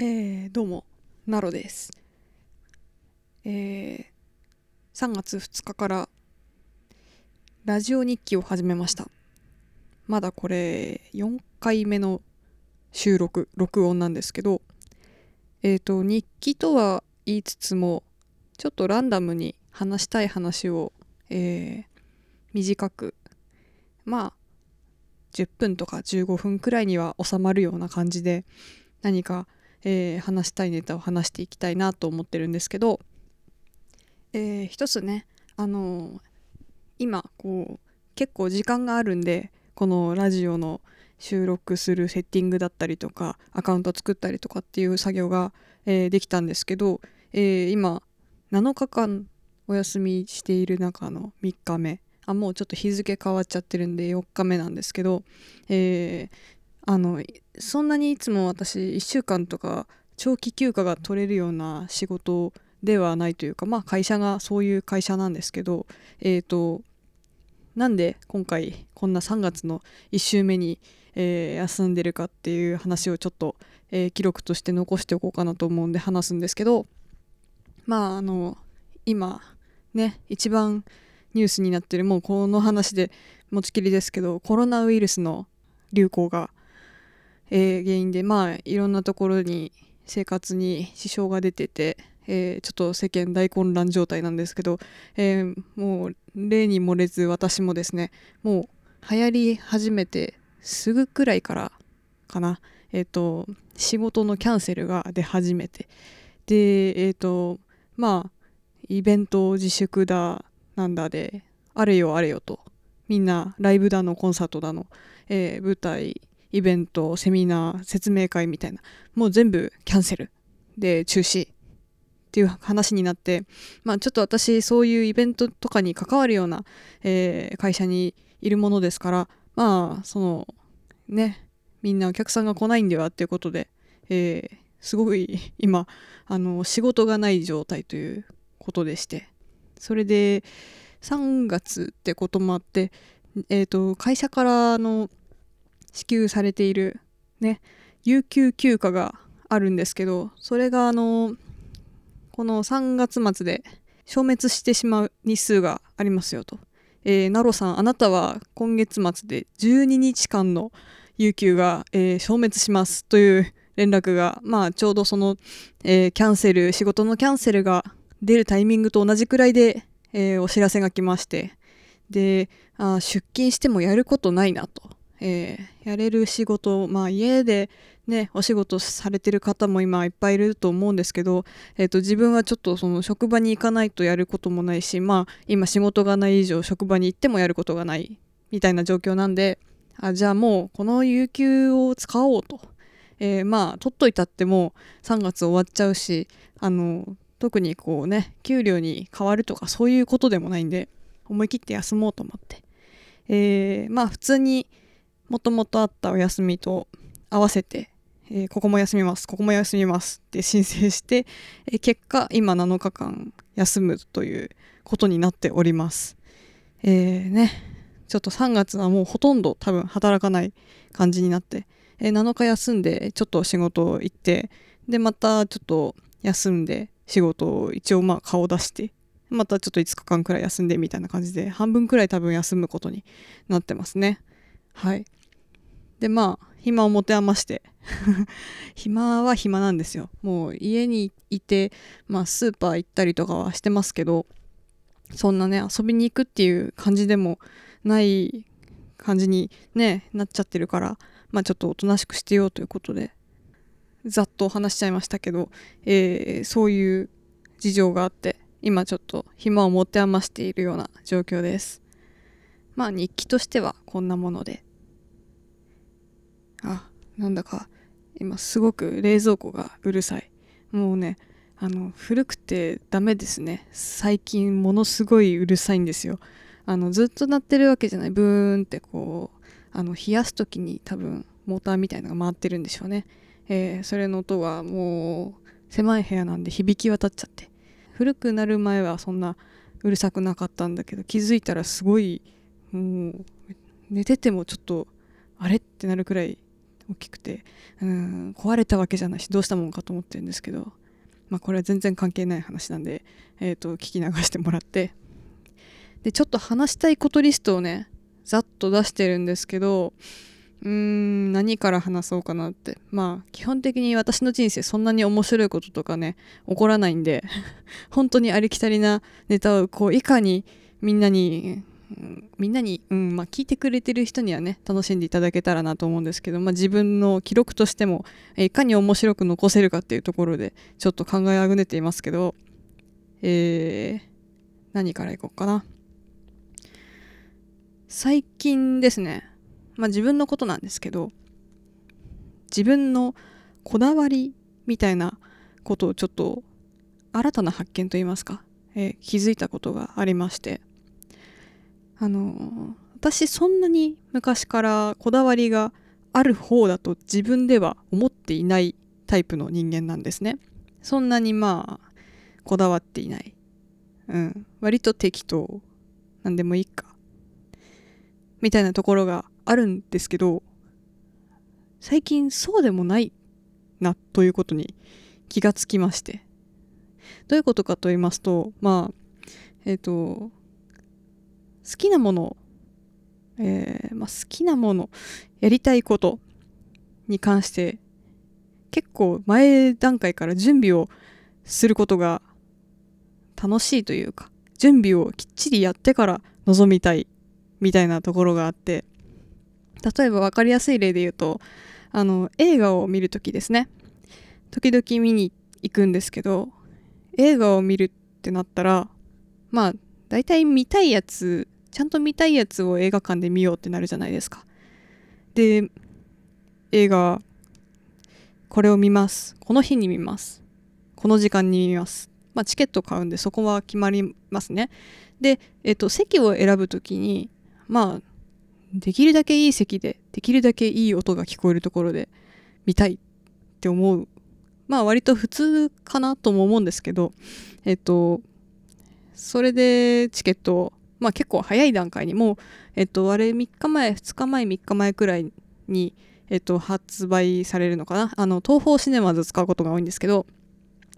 えー、どうもナロです。えー、3月2日からラジオ日記を始めました。まだこれ4回目の収録録音なんですけどえっ、ー、と日記とは言いつつもちょっとランダムに話したい話を、えー、短くまあ10分とか15分くらいには収まるような感じで何かえー、話したいネタを話していきたいなと思ってるんですけど、えー、一つねあのー、今こう結構時間があるんでこのラジオの収録するセッティングだったりとかアカウント作ったりとかっていう作業が、えー、できたんですけど、えー、今7日間お休みしている中の3日目。あもうちょっと日付変わっちゃってるんで4日目なんですけど、えー、あのそんなにいつも私1週間とか長期休暇が取れるような仕事ではないというかまあ会社がそういう会社なんですけどえっ、ー、となんで今回こんな3月の1週目に、えー、休んでるかっていう話をちょっと、えー、記録として残しておこうかなと思うんで話すんですけどまああの今ね一番ニュースになってるもうこの話で持ちきりですけどコロナウイルスの流行がえー、原因でまあいろんなところに生活に支障が出てて、えー、ちょっと世間大混乱状態なんですけど、えー、もう例に漏れず私もですねもう流行り始めてすぐくらいからかな。えっ、と仕事のキャンセルが出始めて。でえっ、とまあイベント自粛だなんだであれよあれよと。みんなライブだのコンサートだの、えー、舞台イベントセミナー説明会みたいな。もう全部キャンセル。で中止。っていう話になって。まあちょっと私そういうイベントとかに関わるような、えー、会社にいるものですから。まあそのねみんなお客さんが来ないんではっていうことで、えー、すごい今あの仕事がない状態ということでして。それで3月ってこともあって、えーと会社からの支給されているね有給休暇があるんですけどそれがあのこの3月末で消滅してしまう日数がありますよと、えー、ナロさんあなたは今月末で12日間の有給が、えー、消滅しますという連絡がまあちょうどその、えー、キャンセル仕事のキャンセルが出るタイミングと同じくらいで、えー、お知らせが来まして。であ出勤してもやることないなと。えー、やれる仕事、まあ、家で、ね、お仕事されてる方も今いっぱいいると思うんですけど、えーと、自分はちょっとその職場に行かないとやることもないし、まあ、今仕事がない以上職場に行ってもやることがないみたいな状況なんであじゃあもうこの有給を使おうと、えー、まあ取っといたっても3月終わっちゃうしあの特にこうね給料に変わるとかそういうことでもないんで思い切って休もうと思って、えー、まあ普通にもともとあったお休みと合わせて、えー、ここも休みますここも休みますって申請して、えー、結果今7日間休むということになっております。えー、ね。ちょっと3月はもうほとんど多分働かない感じになって、えー、7日休んでちょっと仕事行ってでまたちょっと休んで仕事を一応まあ顔出してまたちょっと5日間くらい休んでみたいな感じで半分くらい多分休むことになってますね。はい。でまあ暇を持て余して。暇は暇なんですよ。もう家にいて、まあ、スーパー行ったりとかはしてますけどそんなね遊びに行くっていう感じでもない感じにねなっちゃってるからまあちょっとおとなしくしてようということでざっと話しちゃいましたけど、えー、そういう事情があって今ちょっと暇を持て余しているような状況です。まあ日記としてはこんなもので。あなんだか今すごく冷蔵庫がうるさい。もうねあの古くてダメですね。最近ものすごいうるさいんですよ。あのずっと鳴ってるわけじゃない。ブーンってこうあの冷やす時に多分モーターみたいのが回ってるんでしょうね、えー、それの音がもう狭い部屋なんで響き渡っちゃって。古くなる前はそんなうるさくなかったんだけど気づいたらすごいもう寝ててもちょっとあれってなるくらい大きくてうん壊れたわけじゃないしどうしたもんかと思ってるんですけどまあこれは全然関係ない話なんで、えー、と聞き流してもらってでちょっと話したいことリストをねざっと出してるんですけどうーん何から話そうかなって。まあ基本的に私の人生そんなに面白いこととかね起こらないんで 本当にありきたりなネタをこういかにみんなに、うん、みんなに、うんまあ、聞いてくれてる人にはね楽しんでいただけたらなと思うんですけど、まあ、自分の記録としてもいかに面白く残せるかっていうところでちょっと考えあぐねていますけどえー、何からいこうかな。最近ですねまあ自分のことなんですけど自分のこだわりみたいなことをちょっと新たな発見といいますか、えー、気づいたことがありましてあの、私そんなに昔からこだわりがある方だと自分では思っていないタイプの人間なんですね。そんなにまあこだわっていない。うん。割と適当。なんでもいいか。みたいなところがあるんですけど最近そうでもないなということに気がつきまして。どういうことかと言いますとまあえっ、ー、と好きなもの、えー、まあ、好きなものやりたいことに関して結構前段階から準備をすることが楽しいというか準備をきっちりやってから臨みたいみたいなところがあって例えば分かりやすい例で言うとあの映画を見る時ですね。時々見に行くんですけど映画を見るってなったらまあ大体見たいやつちゃんと見たいやつを映画館で見ようってなるじゃないですか。で映画これを見ます。この日に見ます。この時間に見ます。まあチケット買うんでそこは決まりますね。で、えっと、席を選ぶ時にまあできるだけいい席でできるだけいい音が聞こえるところで見たいって思う。まあ割と普通かなとも思うんですけどえっとそれでチケットをまあ結構早い段階にもうえっとあれ3日前2日前3日前くらいにえっと発売されるのかな。あの東宝シネマズ使うことが多いんですけど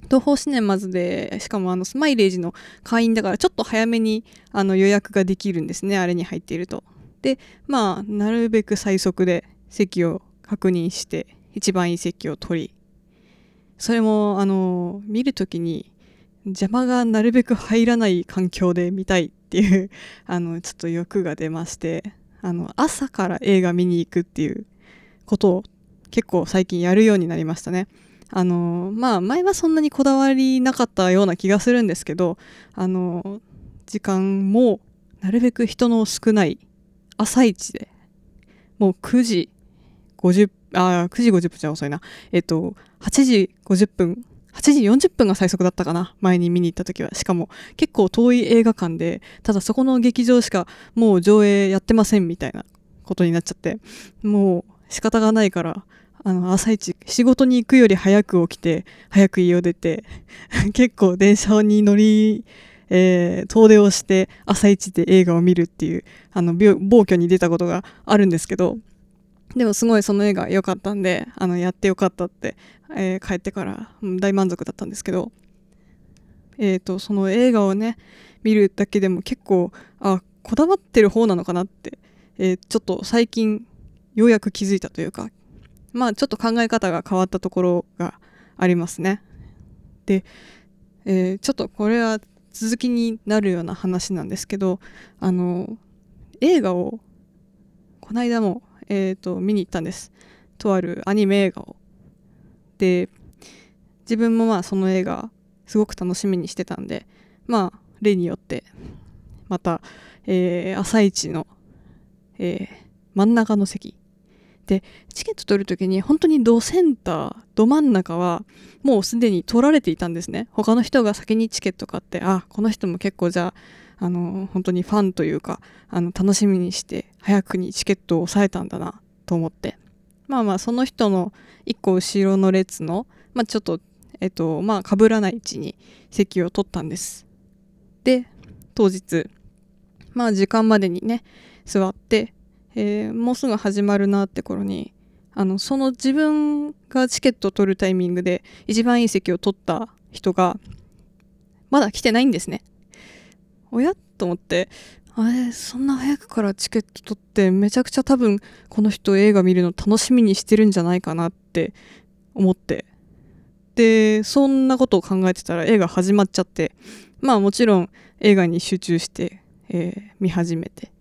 東宝シネマズでしかもあのスマイレージの会員だからちょっと早めにあの予約ができるんですねあれに入っていると。でまあなるべく最速で席を確認して一番いい席を取りそれもあの見る時に邪魔がなるべく入らない環境で見たいっていうあのちょっと欲が出ましてあの朝から映画見に行くっていうことを結構最近やるようになりましたね。あのまあ前はそんなにこだわりなかったような気がするんですけどあの時間もなるべく人の少ない朝一でもう9時50あ9時50分じゃ遅いなえっと8時50分8時40分が最速だったかな前に見に行った時は。しかも結構遠い映画館でただそこの劇場しかもう上映やってませんみたいなことになっちゃって。もう仕方がないからあの朝一仕事に行くより早く起きて早く家を出て 結構電車に乗りえー、遠出をして朝一で映画を見るっていうあの暴挙に出たことがあるんですけどでもすごいその映画良かったんであのやってよかったって、えー、帰ってから大満足だったんですけど、えーと、その映画をね見るだけでも結構あこだわってる方なのかなって、えー、ちょっと最近ようやく気づいたというかまあちょっと考え方が変わったところがありますね。で、えー、ちょっとこれは続きになるような話なんですけどあの映画をこの間も、えーと、見に行ったんです。とあるアニメ映画を。で自分もまあその映画すごく楽しみにしてたんでまあ例によってまた、えー、朝一の、えー、真ん中の席。でチケット取る時に本当にドセンターど真ん中はもうすでに取られていたんですね。他の人が先にチケット買ってあこの人も結構じゃああの本当にファンというかあの楽しみにして早くにチケットを押さえたんだなと思ってまあまあその人の1個後ろの列の、まあ、ちょっとえっとまあかぶらない位置に席を取ったんですで当日まあ時間までにね座ってえー、もうすぐ始まるなって頃にあのその自分がチケットを取るタイミングで一番いい席を取った人がまだ来てないんですね。おや？と思って。あれそんな早くからチケット取ってめちゃくちゃ多分この人映画見るの楽しみにしてるんじゃないかなって思って。でそんなことを考えてたら映画始まっちゃって。まあもちろん映画に集中して、えー、見始めて。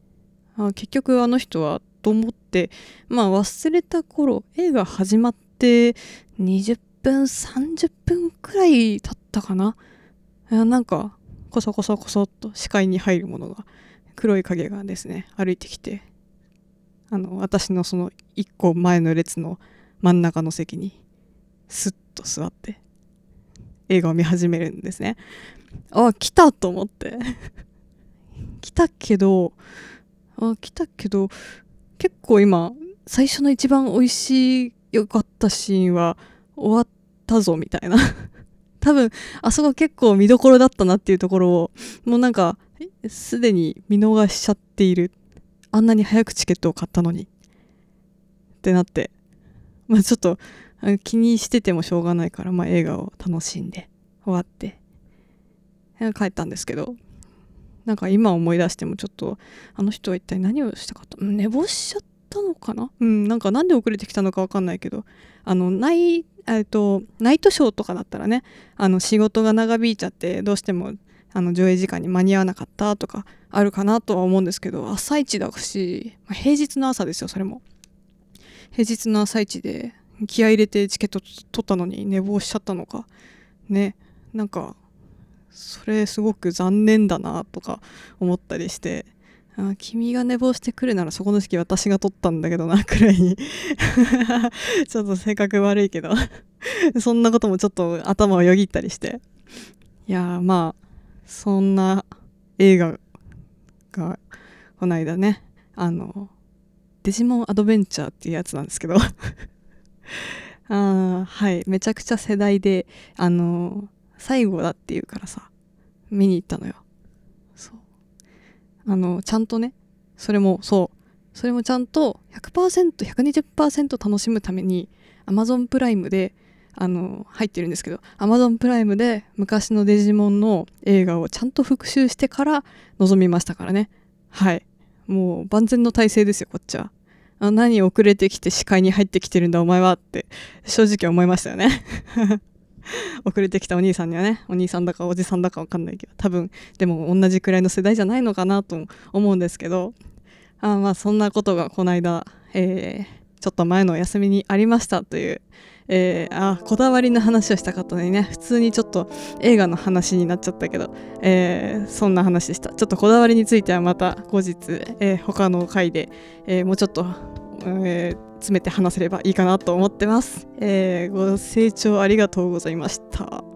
あ結局あの人はと思って。まあ忘れた頃映画始まって20分30分くらい経ったかな。なんかコソコソコソっと視界に入るものが黒い影がですね歩いてきてあの私のその1個前の列の真ん中の席にスッと座って映画を見始めるんですね。あ来たと思って。来たけどあ来たけど結構今最初の一番美味しい良かったシーンは終わったぞみたいな。多分あそこ結構見どころだったなっていうところをもうなんかすでに見逃しちゃっているあんなに早くチケットを買ったのに。ってなって。まあちょっと気にしててもしょうがないから、まあ、映画を楽しんで終わって。帰ったんですけど。なんか今思い出してもちょっとあの人は一体何をしたかと寝坊しちゃったのかな？うんなんかなんで遅れてきたのか分かんないけど。あのナイえっとナイトショーとかだったらねあの仕事が長引いちゃってどうしてもあの上映時間に間に合わなかったとかあるかなとは思うんですけど朝一だし、まあ、平日の朝ですよそれも。平日の朝一で気合入れてチケット取ったのに寝坊しちゃったのか。ねなんかそれすごく残念だなとか思ったりして。あ君が寝坊してくるならそこの席私が取ったんだけどなくらいに。ちょっと性格悪いけど。そんなこともちょっと頭をよぎったりして。いやまあそんな映画がこの間ねあのデジモンアドベンチャーっていうやつなんですけど。あはいめちゃくちゃ世代であの最後だっていうからさ見に行ったのよ。あのちゃんとねそれもそう。それもちゃんと 100%120% 楽しむために Amazon プライムであの入ってるんですけど Amazon プライムで昔のデジモンの映画をちゃんと復習してから臨みましたからね。はい。もう万全の体制ですよこっちは。あ何遅れてきて視界に入ってきてるんだお前はって正直思いましたよね。遅れてきたお兄さんにはねお兄さんだかおじさんだか分かんないけど多分でも同じくらいの世代じゃないのかなと思うんですけどあまあそんなことがこの間、えー、ちょっと前のお休みにありましたという、えー、あこだわりの話をしたかったのにね普通にちょっと映画の話になっちゃったけど、えー、そんな話でした。ちょっとこだわりについてはまた後日、えー、他の回で、えもうちょっと、え詰めて話せればいいかなと思ってます、えご清聴ありがとうございました。